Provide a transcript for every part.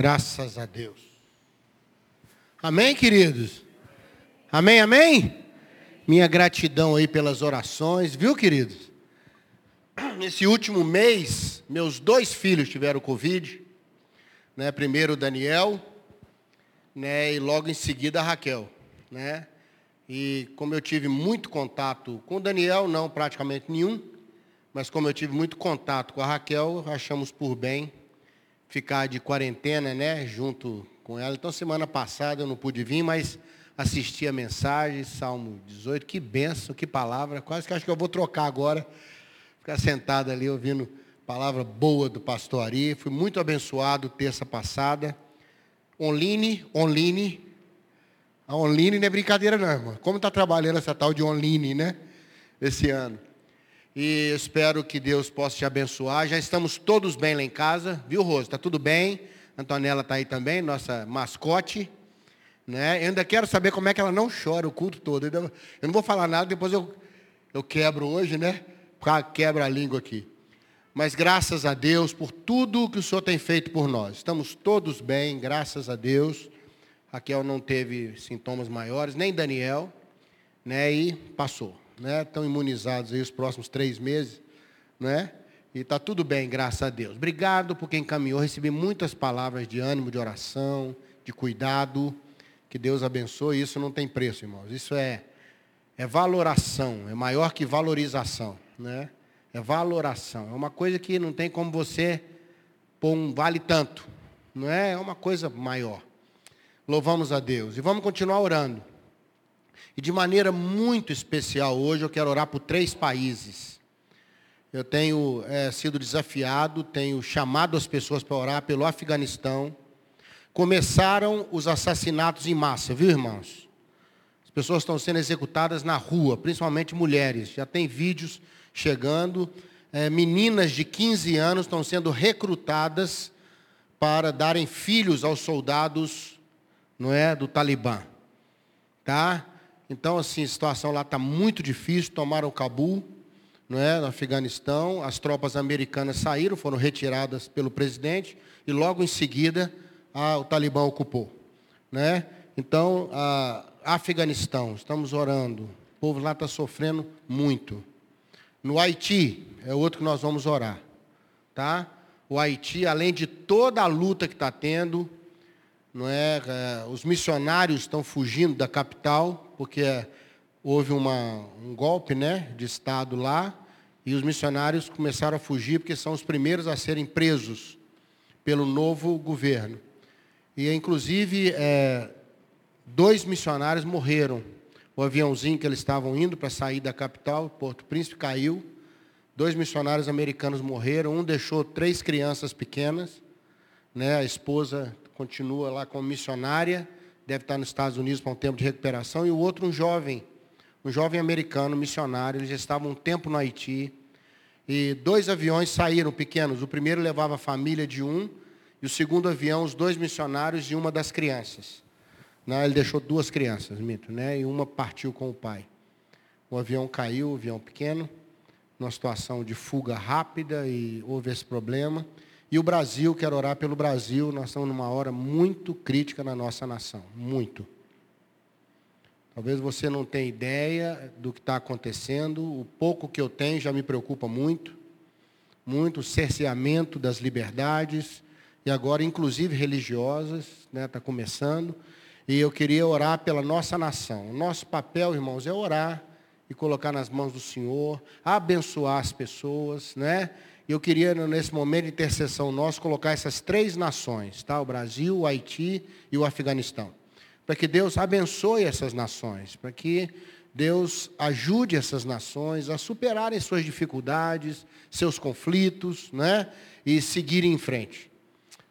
Graças a Deus. Amém, queridos? Amém, amém? Minha gratidão aí pelas orações, viu, queridos? Nesse último mês, meus dois filhos tiveram Covid. Né? Primeiro o Daniel, né? e logo em seguida a Raquel. Né? E como eu tive muito contato com o Daniel, não praticamente nenhum, mas como eu tive muito contato com a Raquel, achamos por bem ficar de quarentena, né, junto com ela. Então, semana passada eu não pude vir, mas assisti a mensagem, Salmo 18, que benção, que palavra. Quase que acho que eu vou trocar agora, ficar sentado ali ouvindo palavra boa do pastor Ari. Fui muito abençoado terça passada. Online, online, a online não é brincadeira não, irmão. Como está trabalhando essa tal de online, né? Esse ano. E espero que Deus possa te abençoar. Já estamos todos bem lá em casa, viu, Rose? Está tudo bem? Antonella está aí também, nossa mascote. Né? Eu ainda quero saber como é que ela não chora o culto todo. Eu não vou falar nada, depois eu, eu quebro hoje, né? Quebra a língua aqui. Mas graças a Deus por tudo que o Senhor tem feito por nós. Estamos todos bem, graças a Deus. Raquel não teve sintomas maiores, nem Daniel, né? E passou, né? Estão imunizados aí os próximos três meses, né? E está tudo bem, graças a Deus. Obrigado por quem encaminhou. Recebi muitas palavras de ânimo, de oração, de cuidado. Que Deus abençoe. Isso não tem preço, irmãos. Isso é, é valoração, é maior que valorização, né? É valoração. É uma coisa que não tem como você pôr um vale tanto, não é? É uma coisa maior. Louvamos a Deus. E vamos continuar orando. E de maneira muito especial hoje eu quero orar por três países. Eu tenho é, sido desafiado, tenho chamado as pessoas para orar pelo Afeganistão. Começaram os assassinatos em massa, viu irmãos? As pessoas estão sendo executadas na rua, principalmente mulheres. Já tem vídeos chegando. É, meninas de 15 anos estão sendo recrutadas para darem filhos aos soldados não é, do Talibã. Tá? Então, assim, a situação lá está muito difícil, tomaram Cabul, não é, no Afeganistão, as tropas americanas saíram, foram retiradas pelo presidente, e logo em seguida a, o Talibã ocupou. Né? Então, a, Afeganistão, estamos orando, o povo lá está sofrendo muito. No Haiti, é outro que nós vamos orar. Tá? O Haiti, além de toda a luta que está tendo, não é, é, os missionários estão fugindo da capital, porque houve uma, um golpe né, de Estado lá, e os missionários começaram a fugir, porque são os primeiros a serem presos pelo novo governo. E, inclusive, é, dois missionários morreram. O aviãozinho que eles estavam indo para sair da capital, Porto Príncipe, caiu. Dois missionários americanos morreram. Um deixou três crianças pequenas. Né, a esposa continua lá como missionária, deve estar nos Estados Unidos para um tempo de recuperação, e o outro um jovem, um jovem americano, missionário, eles já estavam um tempo no Haiti, e dois aviões saíram pequenos, o primeiro levava a família de um, e o segundo avião, os dois missionários e uma das crianças. Né? Ele deixou duas crianças, mito, né? e uma partiu com o pai. O avião caiu, o avião pequeno, numa situação de fuga rápida, e houve esse problema. E o Brasil, quero orar pelo Brasil, nós estamos numa hora muito crítica na nossa nação, muito. Talvez você não tenha ideia do que está acontecendo, o pouco que eu tenho já me preocupa muito, muito o cerceamento das liberdades, e agora inclusive religiosas, está né, tá começando, e eu queria orar pela nossa nação. O nosso papel, irmãos, é orar e colocar nas mãos do Senhor, abençoar as pessoas, né? Eu queria, nesse momento de intercessão nosso, colocar essas três nações, tá? o Brasil, o Haiti e o Afeganistão. Para que Deus abençoe essas nações, para que Deus ajude essas nações a superarem suas dificuldades, seus conflitos, né? e seguirem em frente.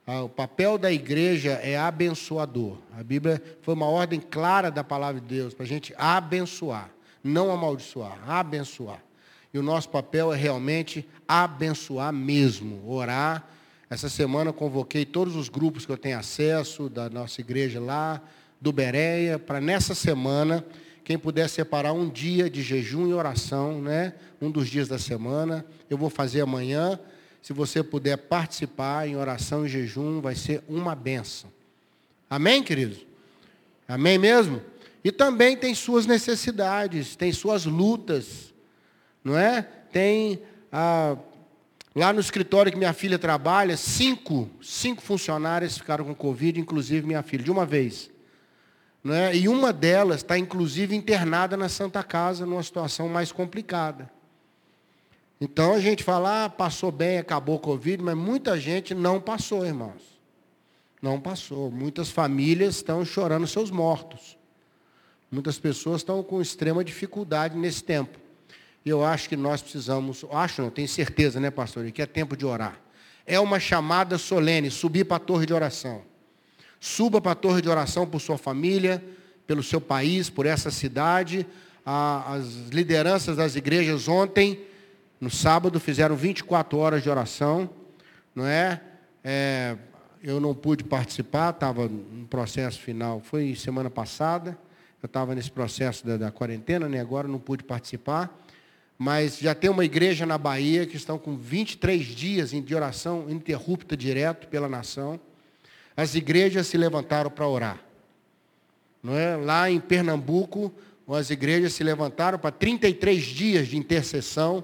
Ah, o papel da igreja é abençoador. A Bíblia foi uma ordem clara da palavra de Deus para a gente abençoar, não amaldiçoar, abençoar. E o nosso papel é realmente abençoar mesmo, orar. Essa semana convoquei todos os grupos que eu tenho acesso, da nossa igreja lá, do Bereia, para nessa semana, quem puder separar um dia de jejum e oração, né? um dos dias da semana, eu vou fazer amanhã, Se você puder participar em oração e jejum, vai ser uma benção. Amém, queridos? Amém mesmo? E também tem suas necessidades, tem suas lutas, não é? Tem ah, lá no escritório que minha filha trabalha, cinco, cinco funcionárias ficaram com Covid, inclusive minha filha, de uma vez. Não é? E uma delas está, inclusive, internada na Santa Casa, numa situação mais complicada. Então a gente fala, ah, passou bem, acabou o Covid, mas muita gente não passou, irmãos. Não passou. Muitas famílias estão chorando seus mortos. Muitas pessoas estão com extrema dificuldade nesse tempo. Eu acho que nós precisamos, acho não, tenho certeza, né, pastor, que é tempo de orar. É uma chamada solene, subir para a torre de oração. Suba para a torre de oração por sua família, pelo seu país, por essa cidade. As lideranças das igrejas ontem, no sábado, fizeram 24 horas de oração. Não é? é eu não pude participar, estava no processo final, foi semana passada. Eu estava nesse processo da, da quarentena, né? agora não pude participar. Mas já tem uma igreja na Bahia que estão com 23 dias de oração interrupta direto pela nação as igrejas se levantaram para orar. Não é? Lá em Pernambuco, as igrejas se levantaram para 33 dias de intercessão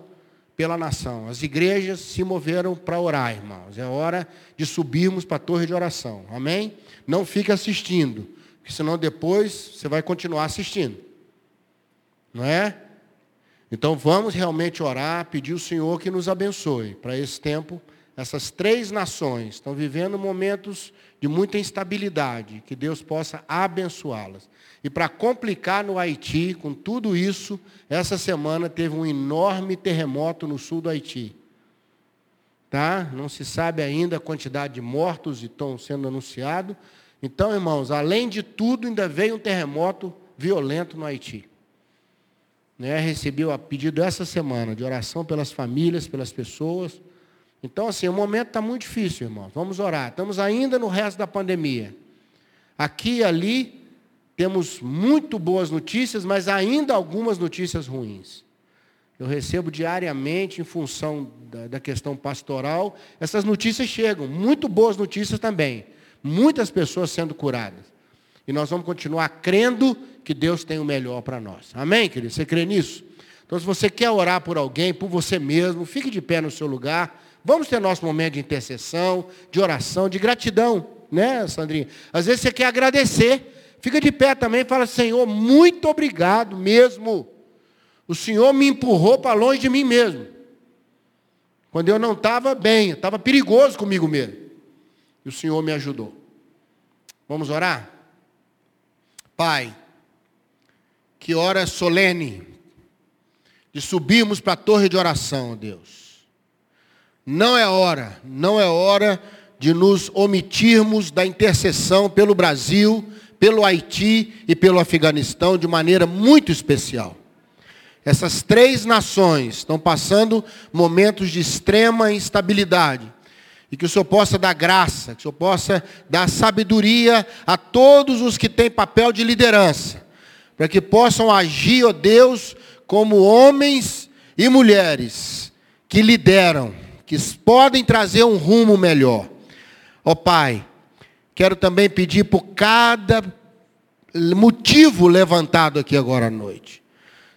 pela nação. As igrejas se moveram para orar, irmãos. É hora de subirmos para a torre de oração. Amém? Não fique assistindo, porque senão depois você vai continuar assistindo. Não é? Então vamos realmente orar, pedir ao Senhor que nos abençoe para esse tempo. Essas três nações estão vivendo momentos de muita instabilidade, que Deus possa abençoá-las. E para complicar no Haiti, com tudo isso, essa semana teve um enorme terremoto no sul do Haiti. Tá? Não se sabe ainda a quantidade de mortos e estão sendo anunciados. Então, irmãos, além de tudo, ainda veio um terremoto violento no Haiti. Né? Recebi o pedido essa semana de oração pelas famílias, pelas pessoas. Então, assim, o momento está muito difícil, irmãos. Vamos orar. Estamos ainda no resto da pandemia. Aqui e ali temos muito boas notícias, mas ainda algumas notícias ruins. Eu recebo diariamente, em função da, da, questão pastoral, essas notícias chegam. Muito boas notícias também. Muitas pessoas sendo curadas. E nós vamos continuar crendo que Deus tem o melhor para nós. Amém, querido? Você crê nisso? Então, se você quer orar por alguém, por você mesmo, fique de pé no seu lugar. Vamos ter nosso momento de intercessão, de oração, de gratidão, né, Sandrinha? Às vezes você quer agradecer, fica de pé também e fala: Senhor, muito obrigado mesmo. O Senhor me empurrou para longe de mim mesmo. Quando eu não estava bem, estava perigoso comigo mesmo. E o Senhor me ajudou. Vamos orar? Pai, que hora solene de subirmos para a torre de oração, Deus não é hora, não é hora de nos omitirmos da intercessão pelo Brasil, pelo Haiti e pelo Afeganistão de maneira muito especial. Essas três nações estão passando momentos de extrema instabilidade. E que o Senhor possa dar graça, que o Senhor possa dar sabedoria a todos os que têm papel de liderança, para que possam agir, ó Deus, como homens e mulheres que lideram que podem trazer um rumo melhor. Ó Pai, quero também pedir por cada motivo levantado aqui agora à noite.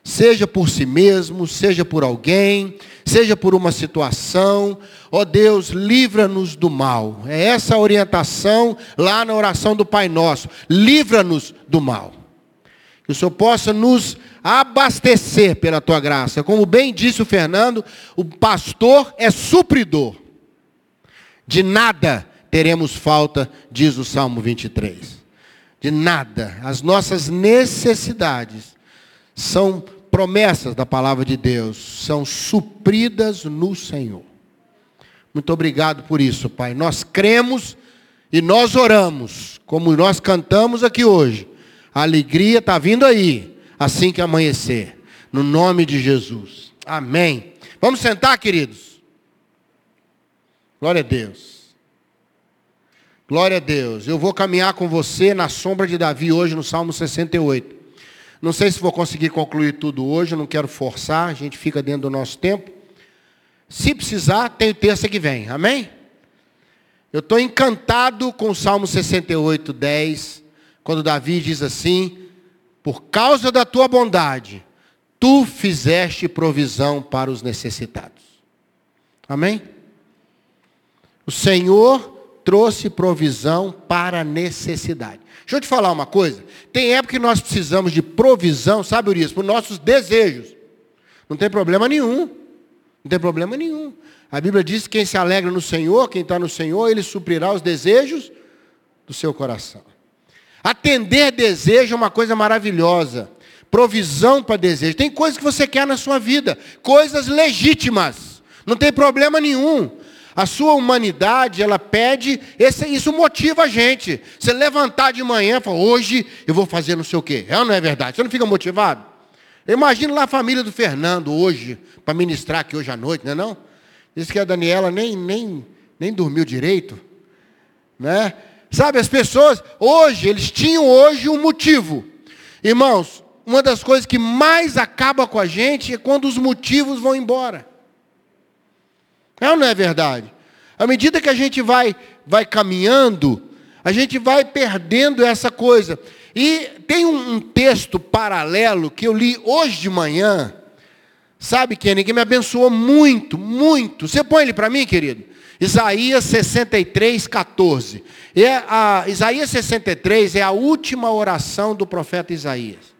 Seja por si mesmo, seja por alguém, seja por uma situação. Ó oh Deus, livra-nos do mal. É essa a orientação lá na oração do Pai Nosso. Livra-nos do mal. Que o Senhor possa nos abastecer pela tua graça. Como bem disse o Fernando, o pastor é supridor. De nada teremos falta, diz o Salmo 23. De nada. As nossas necessidades são promessas da palavra de Deus, são supridas no Senhor. Muito obrigado por isso, Pai. Nós cremos e nós oramos, como nós cantamos aqui hoje a alegria está vindo aí, assim que amanhecer. No nome de Jesus. Amém. Vamos sentar, queridos? Glória a Deus. Glória a Deus. Eu vou caminhar com você na sombra de Davi hoje no Salmo 68. Não sei se vou conseguir concluir tudo hoje, não quero forçar, a gente fica dentro do nosso tempo. Se precisar, tem terça que vem. Amém? Eu estou encantado com o Salmo 68, 10, quando Davi diz assim: Por causa da tua bondade, tu fizeste provisão para os necessitados. Amém? O Senhor trouxe provisão para necessidade. Deixa eu te falar uma coisa. Tem época que nós precisamos de provisão, sabe, Urias, para os nossos desejos. Não tem problema nenhum. Não tem problema nenhum. A Bíblia diz que quem se alegra no Senhor, quem está no Senhor, ele suprirá os desejos do seu coração. Atender desejo é uma coisa maravilhosa. Provisão para desejo. Tem coisas que você quer na sua vida, coisas legítimas. Não tem problema nenhum. A sua humanidade, ela pede, esse, isso motiva a gente. Você levantar de manhã e falar, hoje eu vou fazer não sei o quê. É ou não é verdade? Você não fica motivado? Imagina lá a família do Fernando hoje, para ministrar aqui hoje à noite, não é não? Diz que a Daniela nem, nem, nem dormiu direito. Né? Sabe, as pessoas, hoje, eles tinham hoje um motivo. Irmãos, uma das coisas que mais acaba com a gente é quando os motivos vão embora. É ou não é verdade? À medida que a gente vai, vai caminhando, a gente vai perdendo essa coisa. E tem um, um texto paralelo que eu li hoje de manhã. Sabe, Kenny, que me abençoou muito, muito. Você põe ele para mim, querido? Isaías 63, 14. É a, Isaías 63 é a última oração do profeta Isaías.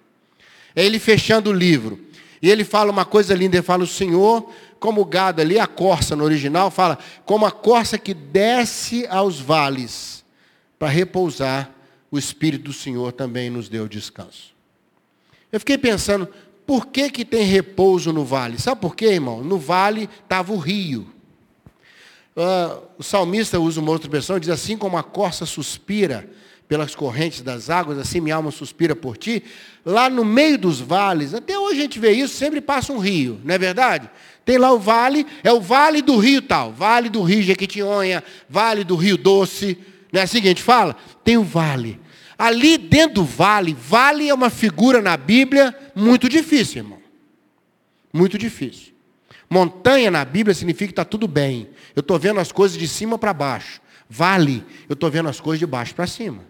É ele fechando o livro. E ele fala uma coisa linda, ele fala, o Senhor como o gado ali, a corça no original, fala, como a corça que desce aos vales para repousar, o Espírito do Senhor também nos deu descanso. Eu fiquei pensando, por que, que tem repouso no vale? Sabe por quê, irmão? No vale estava o rio. Uh, o salmista usa uma outra versão, diz assim como a corça suspira pelas correntes das águas, assim minha alma suspira por ti. Lá no meio dos vales, até hoje a gente vê isso, sempre passa um rio, não é verdade? Tem lá o vale, é o vale do rio tal, vale do rio Jequitinhonha, vale do rio Doce, não é assim que a gente fala? Tem o vale. Ali dentro do vale, vale é uma figura na Bíblia muito difícil, irmão. Muito difícil. Montanha na Bíblia significa que está tudo bem. Eu estou vendo as coisas de cima para baixo. Vale, eu estou vendo as coisas de baixo para cima.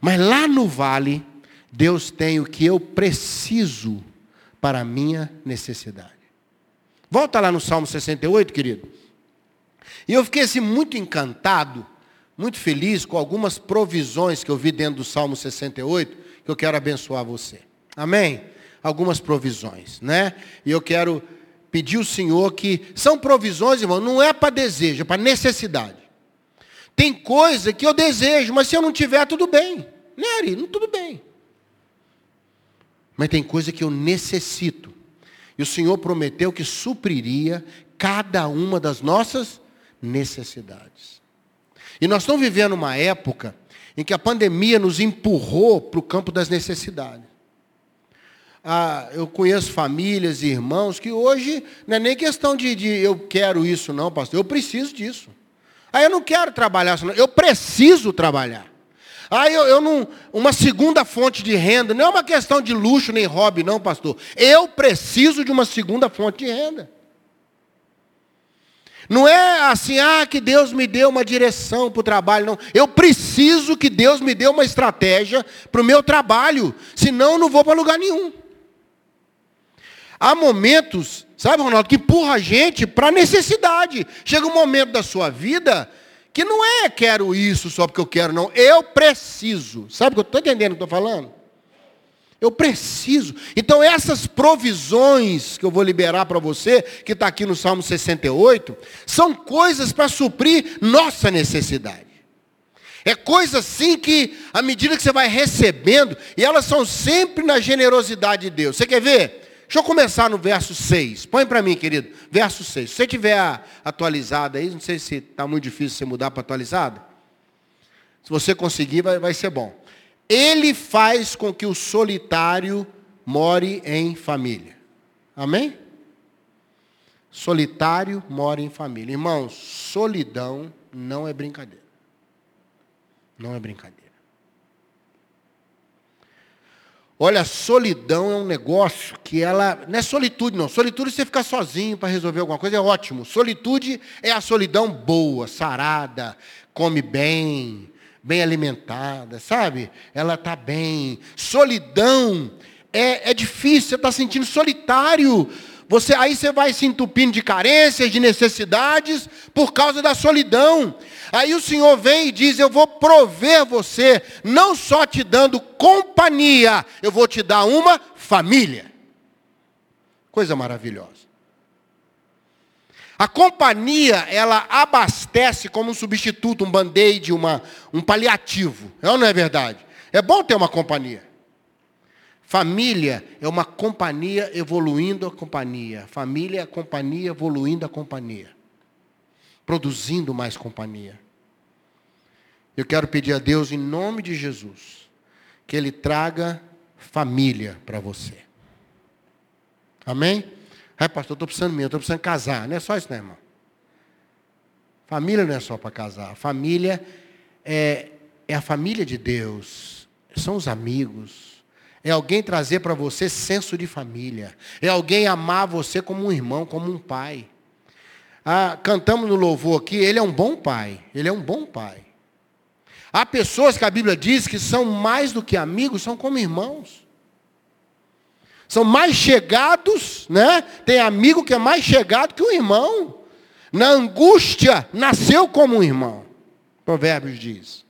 Mas lá no vale, Deus tem o que eu preciso para a minha necessidade. Volta lá no Salmo 68, querido. E eu fiquei assim muito encantado, muito feliz com algumas provisões que eu vi dentro do Salmo 68, que eu quero abençoar você. Amém? Algumas provisões, né? E eu quero pedir ao Senhor que são provisões, irmão, não é para desejo, é para necessidade. Tem coisa que eu desejo, mas se eu não tiver, tudo bem. Né, Ari? Não, tudo bem. Mas tem coisa que eu necessito. E o Senhor prometeu que supriria cada uma das nossas necessidades. E nós estamos vivendo uma época em que a pandemia nos empurrou para o campo das necessidades. Ah, eu conheço famílias e irmãos que hoje não é nem questão de, de eu quero isso, não, pastor. Eu preciso disso. Aí eu não quero trabalhar, eu preciso trabalhar. Ah, eu, eu não. Uma segunda fonte de renda. Não é uma questão de luxo nem hobby, não, pastor. Eu preciso de uma segunda fonte de renda. Não é assim, ah, que Deus me deu uma direção para o trabalho, não. Eu preciso que Deus me dê uma estratégia para o meu trabalho, senão não vou para lugar nenhum. Há momentos, sabe, Ronaldo, que empurra a gente para a necessidade. Chega um momento da sua vida que não é quero isso só porque eu quero, não. Eu preciso. Sabe o que eu estou entendendo que estou falando? Eu preciso. Então, essas provisões que eu vou liberar para você, que está aqui no Salmo 68, são coisas para suprir nossa necessidade. É coisa assim que, à medida que você vai recebendo, e elas são sempre na generosidade de Deus. Você quer ver? Deixa eu começar no verso 6. Põe para mim, querido. Verso 6. Se você tiver atualizado aí, não sei se está muito difícil você mudar para atualizado. Se você conseguir, vai, vai ser bom. Ele faz com que o solitário more em família. Amém? Solitário mora em família. Irmãos, solidão não é brincadeira. Não é brincadeira. Olha, solidão é um negócio que ela. Não é solitude, não. Solitude você ficar sozinho para resolver alguma coisa é ótimo. Solitude é a solidão boa, sarada, come bem, bem alimentada, sabe? Ela está bem. Solidão é, é difícil, você está sentindo solitário. Você, aí você vai se entupindo de carências, de necessidades, por causa da solidão. Aí o Senhor vem e diz: Eu vou prover você, não só te dando companhia, eu vou te dar uma família. Coisa maravilhosa. A companhia, ela abastece como um substituto, um band-aid, um paliativo. É ou não é verdade? É bom ter uma companhia. Família é uma companhia evoluindo a companhia. Família é a companhia evoluindo a companhia produzindo mais companhia. Eu quero pedir a Deus, em nome de Jesus, que Ele traga família para você. Amém? Ai, pastor, eu estou precisando mesmo, estou precisando casar. Não é só isso, né, irmão? Família não é só para casar. Família é, é a família de Deus. São os amigos. É alguém trazer para você senso de família. É alguém amar você como um irmão, como um pai. Ah, cantamos no louvor aqui, ele é um bom pai. Ele é um bom pai. Há pessoas que a Bíblia diz que são mais do que amigos, são como irmãos. São mais chegados, né? Tem amigo que é mais chegado que um irmão. Na angústia, nasceu como um irmão. Provérbios diz.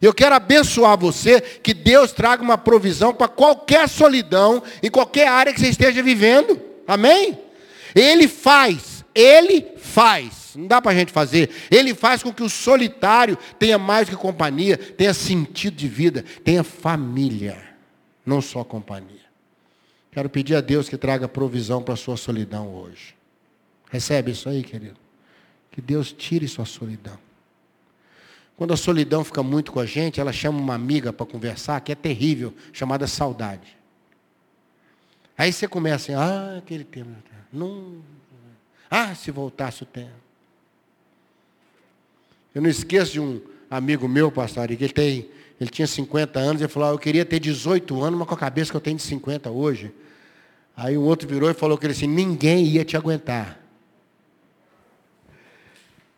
Eu quero abençoar você, que Deus traga uma provisão para qualquer solidão, em qualquer área que você esteja vivendo. Amém? Ele faz ele faz, não dá para a gente fazer. Ele faz com que o solitário tenha mais que companhia, tenha sentido de vida, tenha família, não só companhia. Quero pedir a Deus que traga provisão para a sua solidão hoje. Recebe isso aí, querido? Que Deus tire sua solidão. Quando a solidão fica muito com a gente, ela chama uma amiga para conversar, que é terrível, chamada saudade. Aí você começa ah, aquele tema. Não, ah, se voltasse o tempo. Eu não esqueço de um amigo meu, pastor, que ele, tem, ele tinha 50 anos, e falou, ah, eu queria ter 18 anos, mas com a cabeça que eu tenho de 50 hoje. Aí o outro virou e falou que ele assim, ninguém ia te aguentar.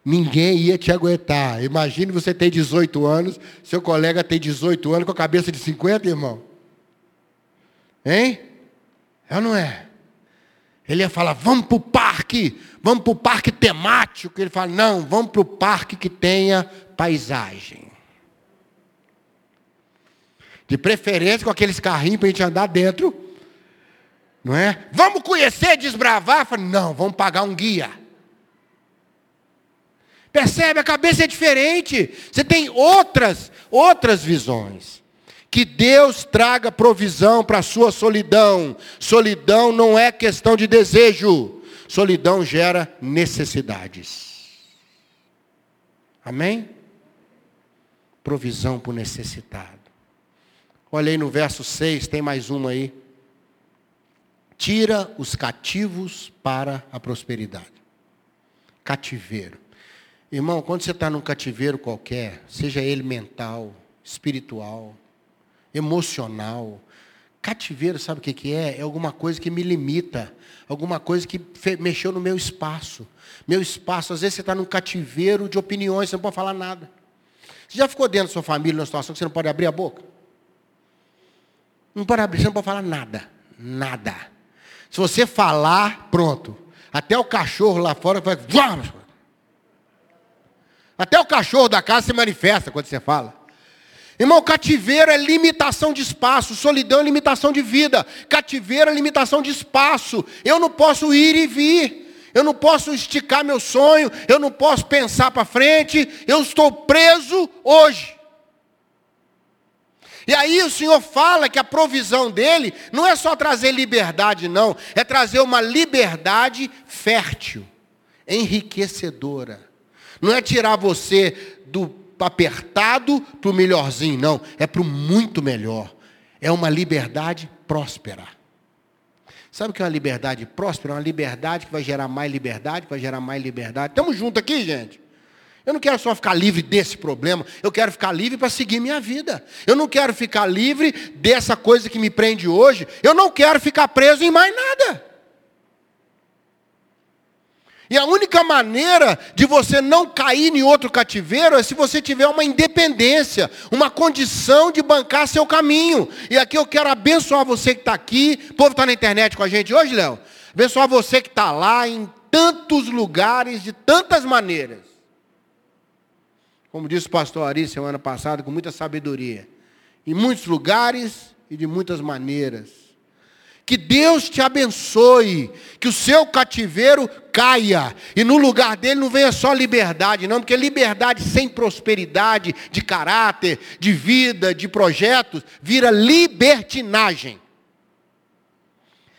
Ninguém ia te aguentar. Imagine você ter 18 anos, seu colega tem 18 anos com a cabeça de 50, irmão. Hein? É ou não é? Ele ia falar, vamos para o parque, vamos para o parque temático. Ele fala, não, vamos para o parque que tenha paisagem. De preferência com aqueles carrinhos para a gente andar dentro. Não é? Vamos conhecer, desbravar? Falo, não, vamos pagar um guia. Percebe? A cabeça é diferente. Você tem outras, outras visões. Que Deus traga provisão para a sua solidão. Solidão não é questão de desejo. Solidão gera necessidades. Amém? Provisão para o necessitado. Olha aí no verso 6, tem mais uma aí. Tira os cativos para a prosperidade. Cativeiro. Irmão, quando você está num cativeiro qualquer, seja ele mental, espiritual, emocional. Cativeiro, sabe o que, que é? É alguma coisa que me limita, alguma coisa que mexeu no meu espaço. Meu espaço, às vezes você está num cativeiro de opiniões, você não pode falar nada. Você já ficou dentro da sua família numa situação que você não pode abrir a boca? Não pode abrir, você não pode falar nada. Nada. Se você falar, pronto. Até o cachorro lá fora vai. Até o cachorro da casa se manifesta quando você fala. Irmão, cativeiro é limitação de espaço, solidão é limitação de vida, cativeiro é limitação de espaço. Eu não posso ir e vir, eu não posso esticar meu sonho, eu não posso pensar para frente, eu estou preso hoje. E aí o Senhor fala que a provisão dele não é só trazer liberdade, não, é trazer uma liberdade fértil, enriquecedora. Não é tirar você do apertado para o melhorzinho, não. É para o muito melhor. É uma liberdade próspera. Sabe o que é uma liberdade próspera? É uma liberdade que vai gerar mais liberdade, que vai gerar mais liberdade. Estamos juntos aqui, gente? Eu não quero só ficar livre desse problema, eu quero ficar livre para seguir minha vida. Eu não quero ficar livre dessa coisa que me prende hoje. Eu não quero ficar preso em mais nada. E a única maneira de você não cair em outro cativeiro é se você tiver uma independência, uma condição de bancar seu caminho. E aqui eu quero abençoar você que está aqui. O povo está na internet com a gente hoje, Léo? Abençoar você que está lá em tantos lugares, de tantas maneiras. Como disse o pastor Ari semana passada, com muita sabedoria. Em muitos lugares e de muitas maneiras. Que Deus te abençoe, que o seu cativeiro caia, e no lugar dele não venha só liberdade, não, porque liberdade sem prosperidade de caráter, de vida, de projetos, vira libertinagem.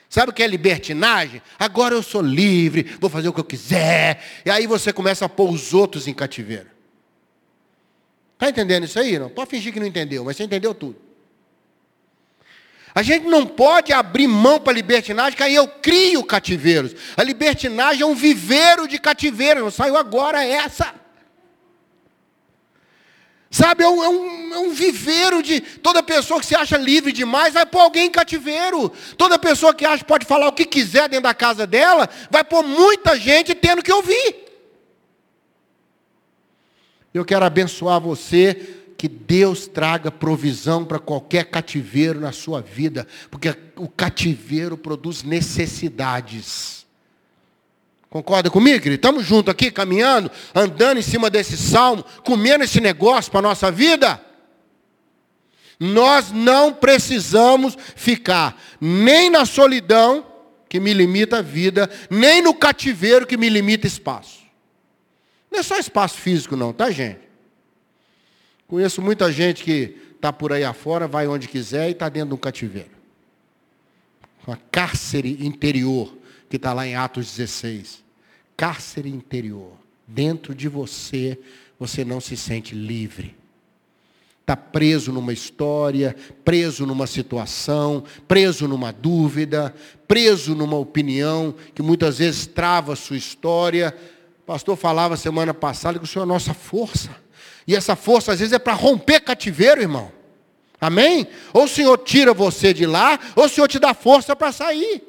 Sabe o que é libertinagem? Agora eu sou livre, vou fazer o que eu quiser. E aí você começa a pôr os outros em cativeiro. Está entendendo isso aí? Não? Pode fingir que não entendeu, mas você entendeu tudo. A gente não pode abrir mão para a libertinagem, que aí eu crio cativeiros. A libertinagem é um viveiro de cativeiro, não saiu agora essa. Sabe, é um, é, um, é um, viveiro de. Toda pessoa que se acha livre demais vai pôr alguém em cativeiro. Toda pessoa que acha pode falar o que quiser dentro da casa dela, vai pôr muita gente tendo que ouvir. Eu quero abençoar você, que Deus traga provisão para qualquer cativeiro na sua vida, porque o cativeiro produz necessidades. Concorda comigo, querido? Estamos juntos aqui, caminhando, andando em cima desse salmo, comendo esse negócio para a nossa vida? Nós não precisamos ficar nem na solidão, que me limita a vida, nem no cativeiro, que me limita espaço. Não é só espaço físico, não, tá, gente? Conheço muita gente que está por aí afora, vai onde quiser e está dentro de um cativeiro. Uma cárcere interior, que está lá em Atos 16 cárcere interior. Dentro de você, você não se sente livre. Está preso numa história, preso numa situação, preso numa dúvida, preso numa opinião que muitas vezes trava a sua história. O pastor falava semana passada que o Senhor é a nossa força. E essa força às vezes é para romper cativeiro, irmão. Amém? Ou o Senhor tira você de lá, ou o Senhor te dá força para sair.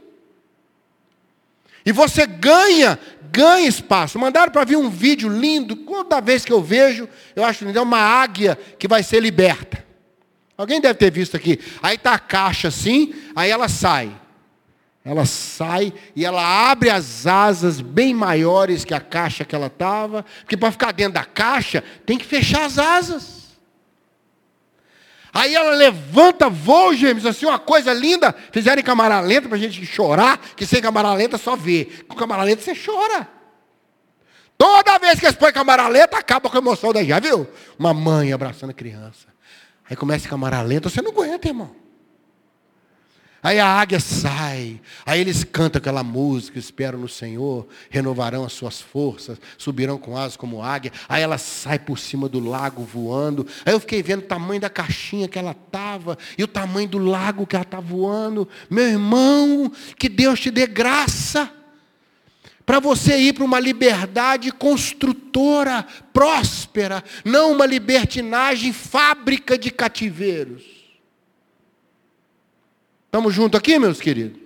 E você ganha ganha espaço. Mandaram para vir um vídeo lindo, toda vez que eu vejo, eu acho lindo, é uma águia que vai ser liberta. Alguém deve ter visto aqui. Aí está a caixa assim, aí ela sai. Ela sai e ela abre as asas bem maiores que a caixa que ela estava, porque para ficar dentro da caixa tem que fechar as asas. Aí ela levanta, voa, gêmeos, assim, uma coisa linda. Fizeram em câmara lenta para a gente chorar, que sem câmara lenta só vê. Com câmara lenta você chora. Toda vez que eles põem câmara lenta, acaba com a emoção daí, já viu? Uma mãe abraçando a criança. Aí começa a câmara lenta, você não aguenta, irmão. Aí a águia sai, aí eles cantam aquela música, esperam no Senhor, renovarão as suas forças, subirão com asas como águia. Aí ela sai por cima do lago voando. Aí eu fiquei vendo o tamanho da caixinha que ela estava e o tamanho do lago que ela está voando. Meu irmão, que Deus te dê graça para você ir para uma liberdade construtora, próspera, não uma libertinagem fábrica de cativeiros. Estamos juntos aqui, meus queridos?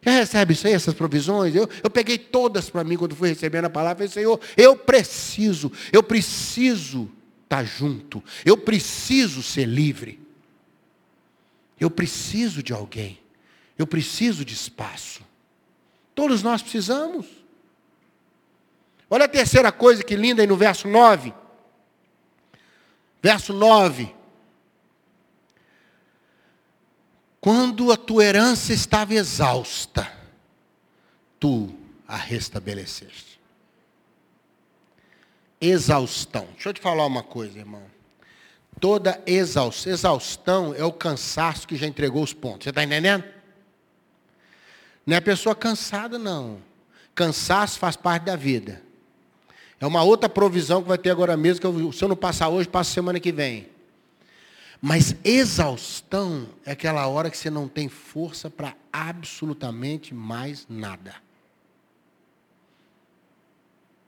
Quem recebe isso aí, essas provisões? Eu, eu peguei todas para mim quando fui recebendo a palavra. Falei, Senhor, eu preciso, eu preciso estar tá junto. Eu preciso ser livre. Eu preciso de alguém. Eu preciso de espaço. Todos nós precisamos. Olha a terceira coisa que linda aí no verso 9. Verso 9. Quando a tua herança estava exausta, tu a restabeleceste. Exaustão. Deixa eu te falar uma coisa, irmão. Toda exaustão, exaustão é o cansaço que já entregou os pontos. Você está entendendo? Não é a pessoa cansada, não. Cansaço faz parte da vida. É uma outra provisão que vai ter agora mesmo, que eu, se eu não passar hoje, passo semana que vem. Mas exaustão é aquela hora que você não tem força para absolutamente mais nada.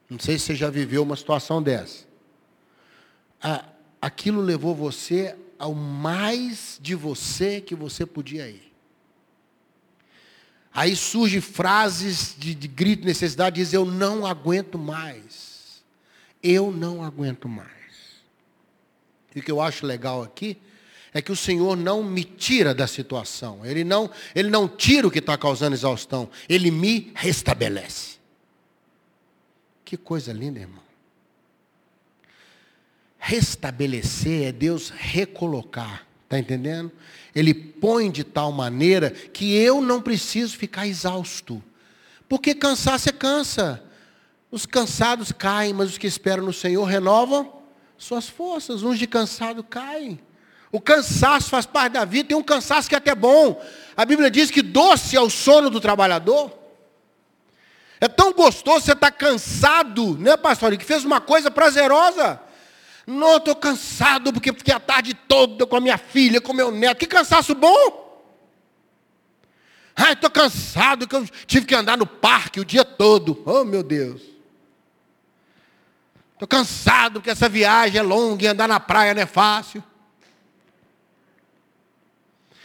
Não sei se você já viveu uma situação dessa. Aquilo levou você ao mais de você que você podia ir. Aí surgem frases de, de grito, necessidade, diz, eu não aguento mais. Eu não aguento mais. E o que eu acho legal aqui é que o Senhor não me tira da situação. Ele não, ele não tira o que está causando exaustão. Ele me restabelece. Que coisa linda, irmão. Restabelecer é Deus recolocar. Está entendendo? Ele põe de tal maneira que eu não preciso ficar exausto. Porque cansar você cansa. Os cansados caem, mas os que esperam no Senhor renovam suas forças. Uns de cansado caem. O cansaço faz parte da vida, tem um cansaço que é até bom. A Bíblia diz que doce é o sono do trabalhador. É tão gostoso você estar tá cansado, né, pastor? Que fez uma coisa prazerosa. Não, estou cansado porque fiquei a tarde toda com a minha filha, com meu neto. Que cansaço bom! Ai, estou cansado que eu tive que andar no parque o dia todo. Oh, meu Deus. Estou cansado porque essa viagem é longa e andar na praia não é fácil.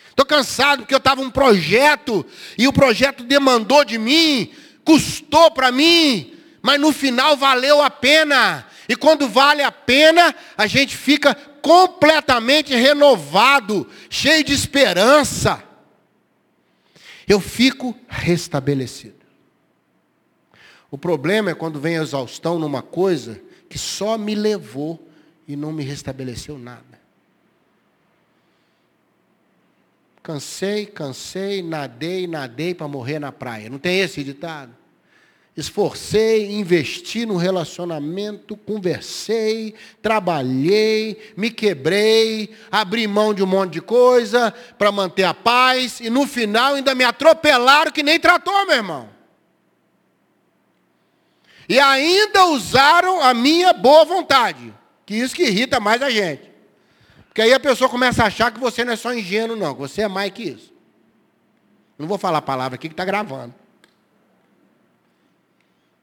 Estou cansado porque eu estava um projeto e o projeto demandou de mim, custou para mim, mas no final valeu a pena. E quando vale a pena, a gente fica completamente renovado, cheio de esperança. Eu fico restabelecido. O problema é quando vem a exaustão numa coisa que só me levou e não me restabeleceu nada. Cansei, cansei, nadei, nadei para morrer na praia. Não tem esse ditado? Esforcei, investi no relacionamento, conversei, trabalhei, me quebrei, abri mão de um monte de coisa para manter a paz e no final ainda me atropelaram que nem tratou, meu irmão. E ainda usaram a minha boa vontade, que isso que irrita mais a gente. Porque aí a pessoa começa a achar que você não é só ingênuo, não, que você é mais que isso. Não vou falar a palavra aqui que está gravando.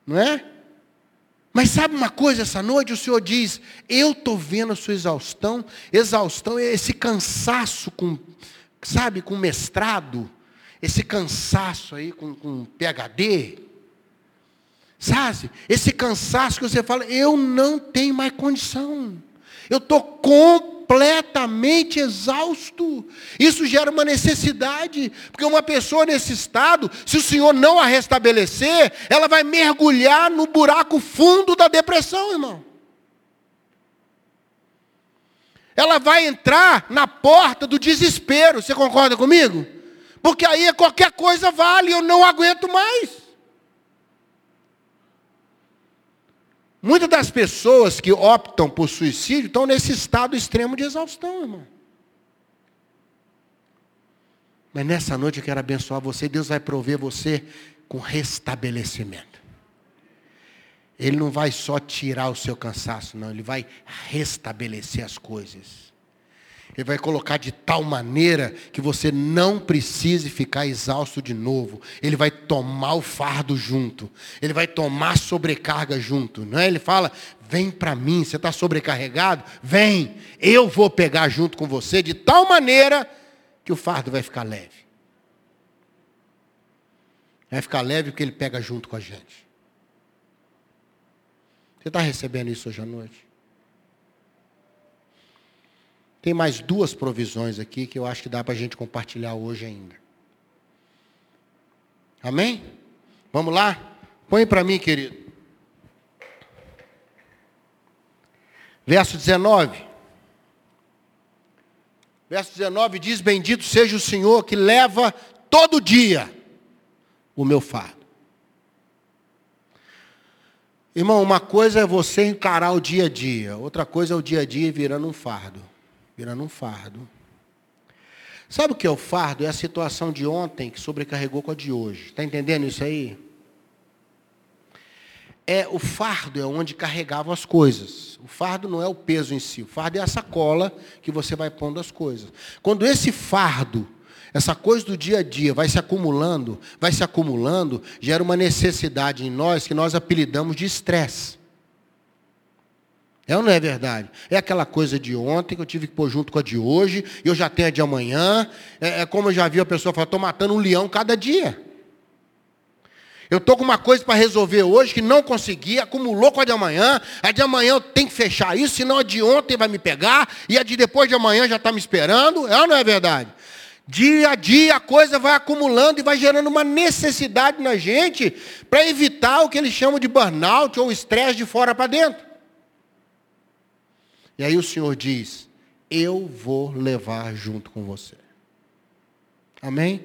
Não é? Mas sabe uma coisa, essa noite o Senhor diz, eu estou vendo a sua exaustão, exaustão é esse cansaço com, sabe, com mestrado, esse cansaço aí com, com PHD, sabe, esse cansaço que você fala, eu não tenho mais condição, eu estou com completamente exausto. Isso gera uma necessidade, porque uma pessoa nesse estado, se o Senhor não a restabelecer, ela vai mergulhar no buraco fundo da depressão, irmão. Ela vai entrar na porta do desespero, você concorda comigo? Porque aí qualquer coisa vale, eu não aguento mais. Muitas das pessoas que optam por suicídio estão nesse estado extremo de exaustão, irmão. Mas nessa noite eu quero abençoar você. Deus vai prover você com restabelecimento. Ele não vai só tirar o seu cansaço, não. Ele vai restabelecer as coisas. Ele vai colocar de tal maneira que você não precise ficar exausto de novo. Ele vai tomar o fardo junto. Ele vai tomar sobrecarga junto. Não é? Ele fala: vem para mim, você está sobrecarregado? Vem, eu vou pegar junto com você de tal maneira que o fardo vai ficar leve. Vai ficar leve porque ele pega junto com a gente. Você está recebendo isso hoje à noite? Tem mais duas provisões aqui que eu acho que dá para a gente compartilhar hoje ainda. Amém? Vamos lá? Põe para mim, querido. Verso 19. Verso 19 diz: Bendito seja o Senhor que leva todo dia o meu fardo. Irmão, uma coisa é você encarar o dia a dia, outra coisa é o dia a dia virando um fardo virando um fardo. Sabe o que é o fardo? É a situação de ontem que sobrecarregou com a de hoje. Está entendendo isso aí? É o fardo é onde carregavam as coisas. O fardo não é o peso em si. O fardo é a sacola que você vai pondo as coisas. Quando esse fardo essa coisa do dia a dia vai se acumulando, vai se acumulando, gera uma necessidade em nós que nós apelidamos de estresse. É ou não é verdade? É aquela coisa de ontem que eu tive que pôr junto com a de hoje, e eu já tenho a de amanhã. É, é como eu já vi a pessoa falar, estou matando um leão cada dia. Eu estou com uma coisa para resolver hoje que não consegui, acumulou com a de amanhã. A de amanhã eu tenho que fechar isso, senão a de ontem vai me pegar, e a de depois de amanhã já está me esperando. É ou não é verdade? Dia a dia a coisa vai acumulando e vai gerando uma necessidade na gente para evitar o que eles chamam de burnout ou estresse de fora para dentro. E aí o Senhor diz: Eu vou levar junto com você. Amém?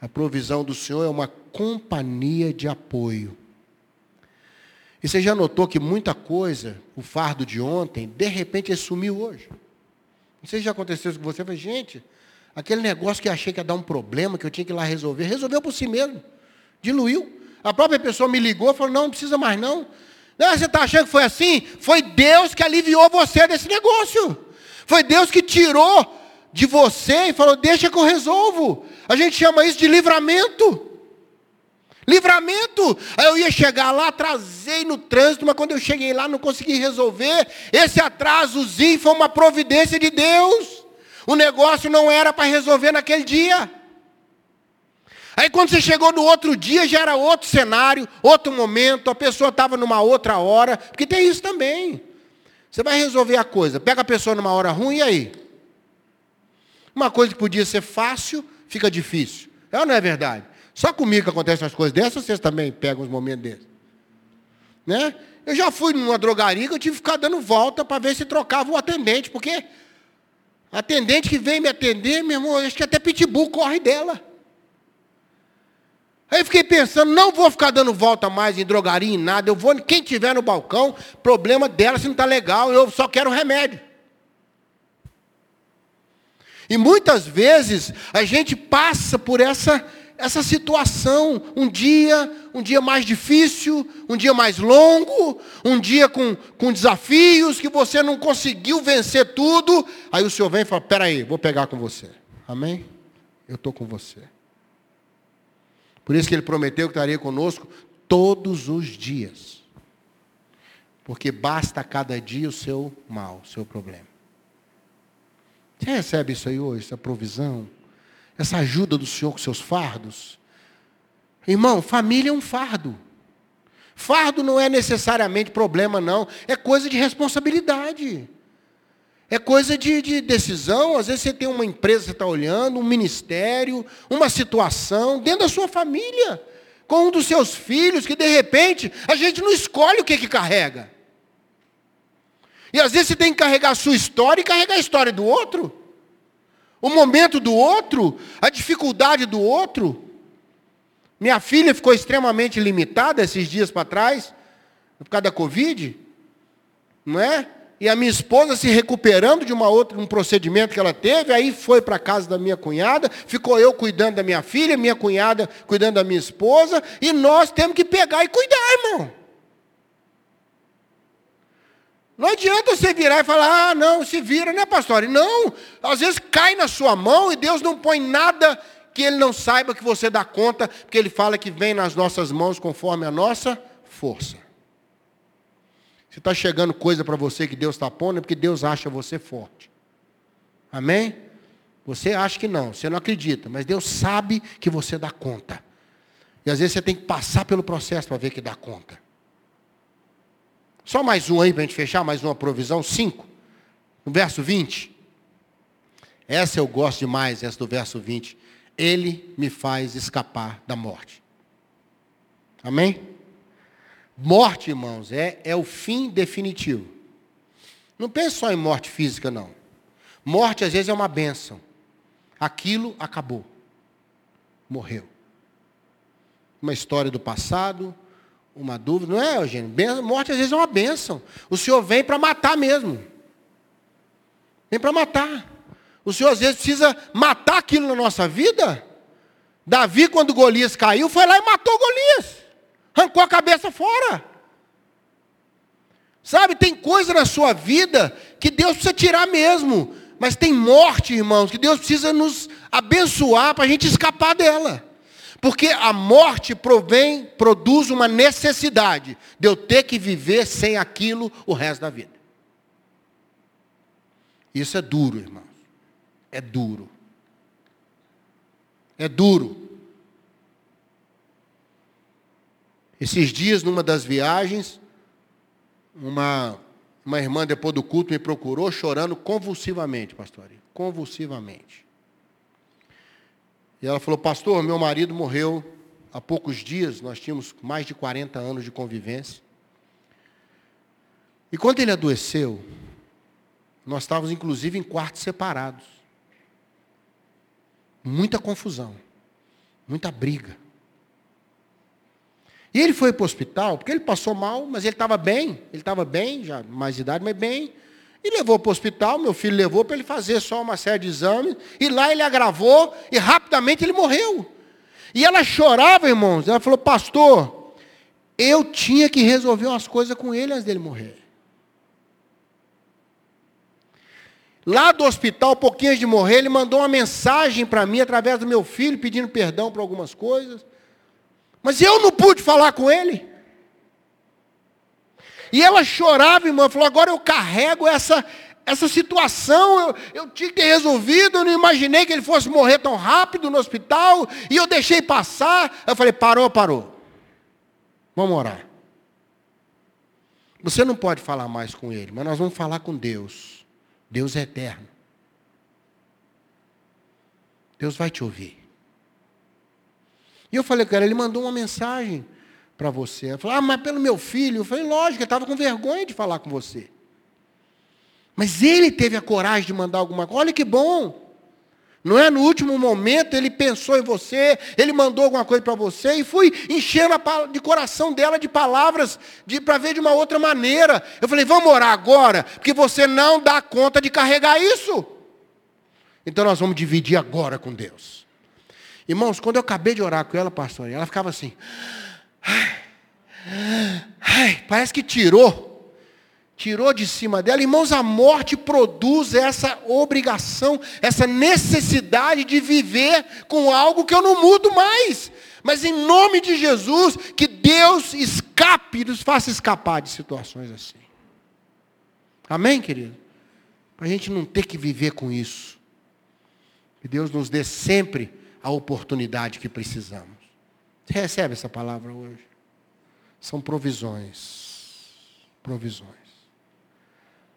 A provisão do Senhor é uma companhia de apoio. E você já notou que muita coisa, o fardo de ontem, de repente ele sumiu hoje. Não sei se já aconteceu isso com você, mas, gente, aquele negócio que eu achei que ia dar um problema, que eu tinha que ir lá resolver, resolveu por si mesmo. Diluiu. A própria pessoa me ligou e falou, não, não precisa mais não. Você está achando que foi assim? Foi Deus que aliviou você desse negócio. Foi Deus que tirou de você e falou, deixa que eu resolvo. A gente chama isso de livramento. Livramento. Aí eu ia chegar lá, atrasei no trânsito, mas quando eu cheguei lá não consegui resolver. Esse atrasozinho foi uma providência de Deus. O negócio não era para resolver naquele dia. Aí quando você chegou no outro dia, já era outro cenário, outro momento, a pessoa estava numa outra hora, porque tem isso também. Você vai resolver a coisa, pega a pessoa numa hora ruim e aí? Uma coisa que podia ser fácil, fica difícil. É ou não é verdade? Só comigo que acontecem as coisas dessas, vocês também pegam uns momentos desses. Né? Eu já fui numa drogaria que eu tive que ficar dando volta para ver se trocava o atendente, porque atendente que vem me atender, meu irmão, acho que até pitbull corre dela. Aí fiquei pensando, não vou ficar dando volta mais em drogaria, em nada. Eu vou, quem tiver no balcão, problema dela se não está legal, eu só quero remédio. E muitas vezes a gente passa por essa, essa situação, um dia, um dia mais difícil, um dia mais longo, um dia com, com desafios que você não conseguiu vencer tudo. Aí o Senhor vem e fala, peraí, vou pegar com você. Amém? Eu estou com você. Por isso que ele prometeu que estaria conosco todos os dias. Porque basta cada dia o seu mal, o seu problema. Você recebe isso aí hoje, essa provisão? Essa ajuda do Senhor com seus fardos? Irmão, família é um fardo. Fardo não é necessariamente problema, não. É coisa de responsabilidade. É coisa de, de, decisão. Às vezes você tem uma empresa que está olhando, um ministério, uma situação, dentro da sua família, com um dos seus filhos, que de repente a gente não escolhe o que, que carrega. E às vezes você tem que carregar a sua história e carregar a história do outro. O momento do outro, a dificuldade do outro. Minha filha ficou extremamente limitada esses dias para trás, por causa da Covid, não é? E a minha esposa se recuperando de uma outra, um procedimento que ela teve, aí foi para a casa da minha cunhada, ficou eu cuidando da minha filha, minha cunhada cuidando da minha esposa, e nós temos que pegar e cuidar, irmão. Não adianta você virar e falar, ah, não, se vira, né, pastor? Não, às vezes cai na sua mão e Deus não põe nada que Ele não saiba que você dá conta, porque Ele fala que vem nas nossas mãos conforme a nossa força. Se está chegando coisa para você que Deus está pondo, é porque Deus acha você forte. Amém? Você acha que não, você não acredita, mas Deus sabe que você dá conta. E às vezes você tem que passar pelo processo para ver que dá conta. Só mais um aí para a gente fechar, mais uma provisão. Cinco. No verso 20. Essa eu gosto demais, essa do verso 20. Ele me faz escapar da morte. Amém? Morte, irmãos, é, é o fim definitivo. Não pense só em morte física, não. Morte, às vezes, é uma bênção. Aquilo acabou. Morreu. Uma história do passado, uma dúvida. Não é, Eugênio? Morte, às vezes, é uma bênção. O Senhor vem para matar mesmo. Vem para matar. O Senhor, às vezes, precisa matar aquilo na nossa vida. Davi, quando Golias caiu, foi lá e matou Golias arrancou a cabeça fora. Sabe, tem coisa na sua vida que Deus precisa tirar mesmo. Mas tem morte, irmãos, que Deus precisa nos abençoar para a gente escapar dela. Porque a morte provém, produz uma necessidade de eu ter que viver sem aquilo o resto da vida. Isso é duro, irmão. É duro. É duro. Esses dias, numa das viagens, uma, uma irmã, depois do culto, me procurou chorando convulsivamente, pastor. Convulsivamente. E ela falou, pastor, meu marido morreu há poucos dias, nós tínhamos mais de 40 anos de convivência. E quando ele adoeceu, nós estávamos inclusive em quartos separados. Muita confusão, muita briga. E ele foi para o hospital, porque ele passou mal, mas ele estava bem, ele estava bem, já mais de idade, mas bem. E levou para o hospital, meu filho levou para ele fazer só uma série de exames, e lá ele agravou, e rapidamente ele morreu. E ela chorava, irmãos, ela falou, pastor, eu tinha que resolver umas coisas com ele antes dele morrer. Lá do hospital, pouquinho antes de morrer, ele mandou uma mensagem para mim através do meu filho, pedindo perdão por algumas coisas. Mas eu não pude falar com ele. E ela chorava, irmã, falou: agora eu carrego essa, essa situação, eu, eu tinha que ter resolvido, eu não imaginei que ele fosse morrer tão rápido no hospital, e eu deixei passar. Eu falei: parou, parou. Vamos orar. Você não pode falar mais com ele, mas nós vamos falar com Deus. Deus é eterno. Deus vai te ouvir. E eu falei, cara, ele mandou uma mensagem para você. Ela falou, ah, mas pelo meu filho. Eu falei, lógico, ele estava com vergonha de falar com você. Mas ele teve a coragem de mandar alguma coisa. Olha que bom. Não é? No último momento ele pensou em você, ele mandou alguma coisa para você e fui enchendo a, de coração dela de palavras de, para ver de uma outra maneira. Eu falei, vamos orar agora, porque você não dá conta de carregar isso. Então nós vamos dividir agora com Deus. Irmãos, quando eu acabei de orar com ela, pastor, ela ficava assim. Ai, ai, parece que tirou. Tirou de cima dela. Irmãos, a morte produz essa obrigação, essa necessidade de viver com algo que eu não mudo mais. Mas em nome de Jesus, que Deus escape, nos faça escapar de situações assim. Amém, querido? Para a gente não ter que viver com isso. Que Deus nos dê sempre a oportunidade que precisamos. Você recebe essa palavra hoje? São provisões. Provisões.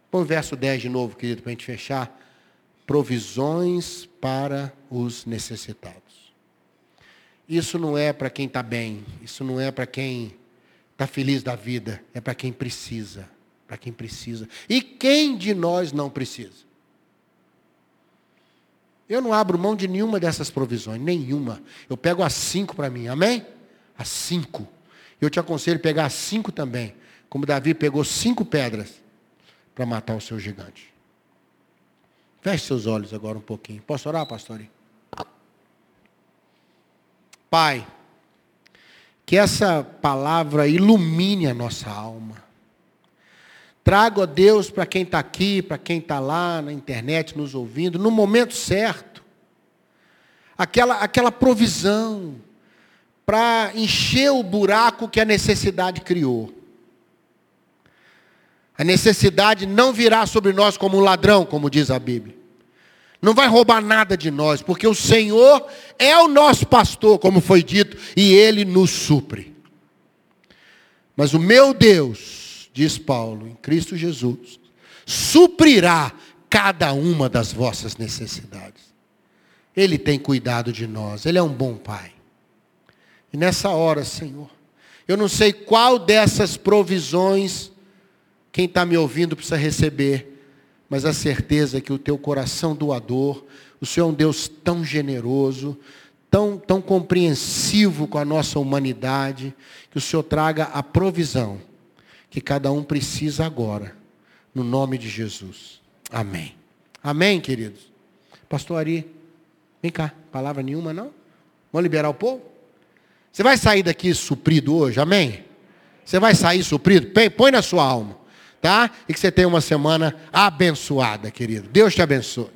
Põe o verso 10 de novo, querido, para a gente fechar. Provisões para os necessitados. Isso não é para quem está bem, isso não é para quem está feliz da vida, é para quem precisa. Para quem precisa. E quem de nós não precisa? Eu não abro mão de nenhuma dessas provisões, nenhuma. Eu pego as cinco para mim, amém? As cinco. Eu te aconselho a pegar as cinco também. Como Davi pegou cinco pedras para matar o seu gigante. Feche seus olhos agora um pouquinho. Posso orar, pastor? Pai, que essa palavra ilumine a nossa alma. Trago a Deus para quem está aqui, para quem está lá na internet nos ouvindo, no momento certo. Aquela, aquela provisão para encher o buraco que a necessidade criou. A necessidade não virá sobre nós como um ladrão, como diz a Bíblia. Não vai roubar nada de nós, porque o Senhor é o nosso pastor, como foi dito, e Ele nos supre. Mas o meu Deus, diz Paulo, em Cristo Jesus, suprirá cada uma das vossas necessidades. Ele tem cuidado de nós, Ele é um bom Pai. E nessa hora, Senhor, eu não sei qual dessas provisões quem está me ouvindo precisa receber, mas a certeza é que o teu coração doador, o Senhor é um Deus tão generoso, tão, tão compreensivo com a nossa humanidade, que o Senhor traga a provisão que cada um precisa agora, no nome de Jesus. Amém. Amém, queridos? Pastor Ari, vem cá, palavra nenhuma não? Vamos liberar o povo? Você vai sair daqui suprido hoje, amém? Você vai sair suprido? Põe na sua alma, tá? E que você tenha uma semana abençoada, querido. Deus te abençoe.